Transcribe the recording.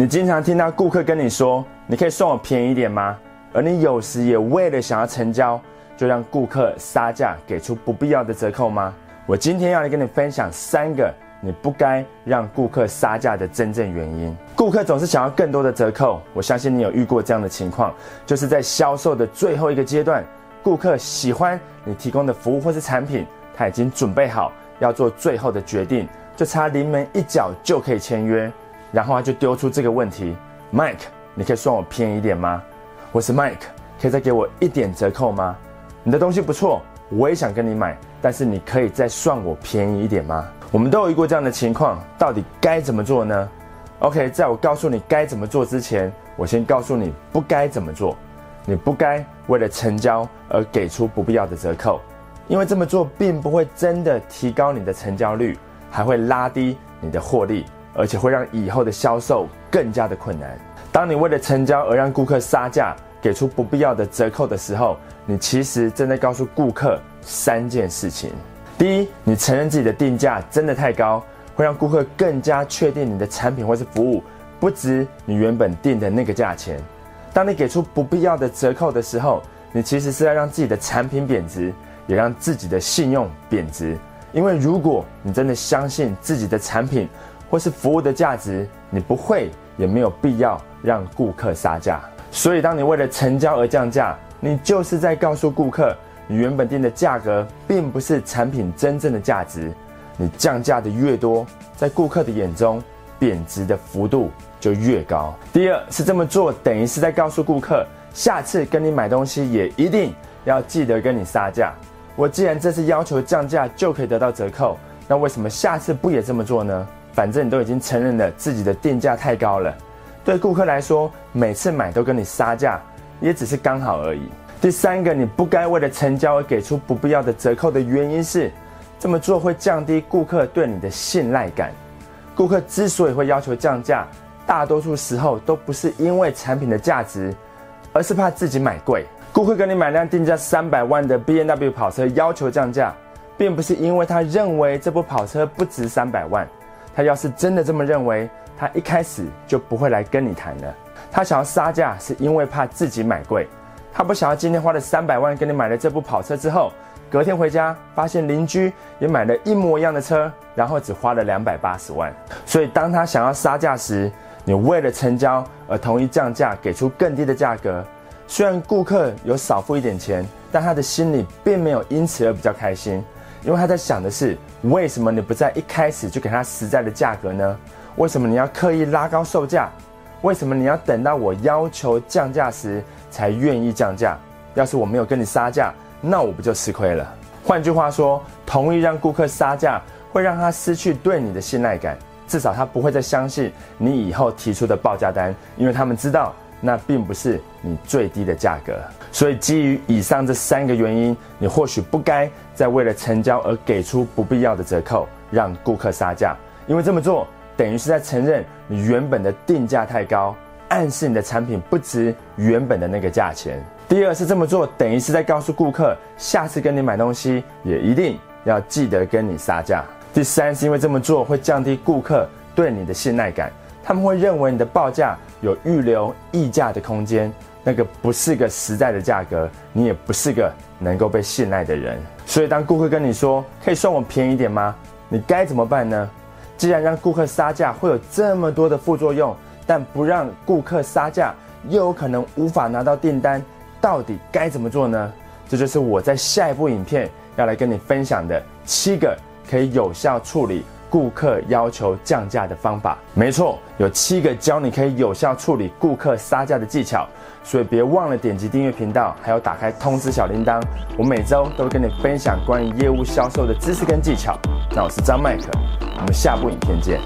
你经常听到顾客跟你说：“你可以算我便宜点吗？”而你有时也为了想要成交，就让顾客杀价，给出不必要的折扣吗？我今天要来跟你分享三个你不该让顾客杀价的真正原因。顾客总是想要更多的折扣，我相信你有遇过这样的情况，就是在销售的最后一个阶段，顾客喜欢你提供的服务或是产品，他已经准备好要做最后的决定，就差临门一脚就可以签约。然后他就丢出这个问题：“Mike，你可以算我便宜一点吗？我是 Mike，可以再给我一点折扣吗？你的东西不错，我也想跟你买，但是你可以再算我便宜一点吗？”我们都有遇过这样的情况，到底该怎么做呢？OK，在我告诉你该怎么做之前，我先告诉你不该怎么做。你不该为了成交而给出不必要的折扣，因为这么做并不会真的提高你的成交率，还会拉低你的获利。而且会让以后的销售更加的困难。当你为了成交而让顾客杀价，给出不必要的折扣的时候，你其实正在告诉顾客三件事情：第一，你承认自己的定价真的太高，会让顾客更加确定你的产品或是服务不值你原本定的那个价钱。当你给出不必要的折扣的时候，你其实是在让自己的产品贬值，也让自己的信用贬值。因为如果你真的相信自己的产品，或是服务的价值，你不会也没有必要让顾客杀价。所以，当你为了成交而降价，你就是在告诉顾客，你原本定的价格并不是产品真正的价值。你降价的越多，在顾客的眼中，贬值的幅度就越高。第二是这么做，等于是在告诉顾客，下次跟你买东西也一定要记得跟你杀价。我既然这次要求降价就可以得到折扣，那为什么下次不也这么做呢？反正你都已经承认了自己的定价太高了，对顾客来说，每次买都跟你杀价，也只是刚好而已。第三个，你不该为了成交而给出不必要的折扣的原因是，这么做会降低顾客对你的信赖感。顾客之所以会要求降价，大多数时候都不是因为产品的价值，而是怕自己买贵。顾客跟你买辆定价三百万的 B N W 跑车要求降价，并不是因为他认为这部跑车不值三百万。他要是真的这么认为，他一开始就不会来跟你谈了。他想要杀价，是因为怕自己买贵。他不想要今天花了三百万跟你买了这部跑车之后，隔天回家发现邻居也买了一模一样的车，然后只花了两百八十万。所以当他想要杀价时，你为了成交而同意降价，给出更低的价格。虽然顾客有少付一点钱，但他的心里并没有因此而比较开心。因为他在想的是，为什么你不在一开始就给他实在的价格呢？为什么你要刻意拉高售价？为什么你要等到我要求降价时才愿意降价？要是我没有跟你杀价，那我不就吃亏了？换句话说，同意让顾客杀价，会让他失去对你的信赖感，至少他不会再相信你以后提出的报价单，因为他们知道。那并不是你最低的价格，所以基于以上这三个原因，你或许不该再为了成交而给出不必要的折扣，让顾客杀价，因为这么做等于是在承认你原本的定价太高，暗示你的产品不值原本的那个价钱。第二是这么做等于是在告诉顾客，下次跟你买东西也一定要记得跟你杀价。第三是因为这么做会降低顾客对你的信赖感。他们会认为你的报价有预留溢价的空间，那个不是个实在的价格，你也不是个能够被信赖的人。所以，当顾客跟你说可以算我便宜点吗？你该怎么办呢？既然让顾客杀价会有这么多的副作用，但不让顾客杀价又有可能无法拿到订单，到底该怎么做呢？这就是我在下一部影片要来跟你分享的七个可以有效处理。顾客要求降价的方法，没错，有七个教你可以有效处理顾客杀价的技巧，所以别忘了点击订阅频道，还有打开通知小铃铛。我每周都会跟你分享关于业务销售的知识跟技巧。那我是张麦克，我们下部影片见。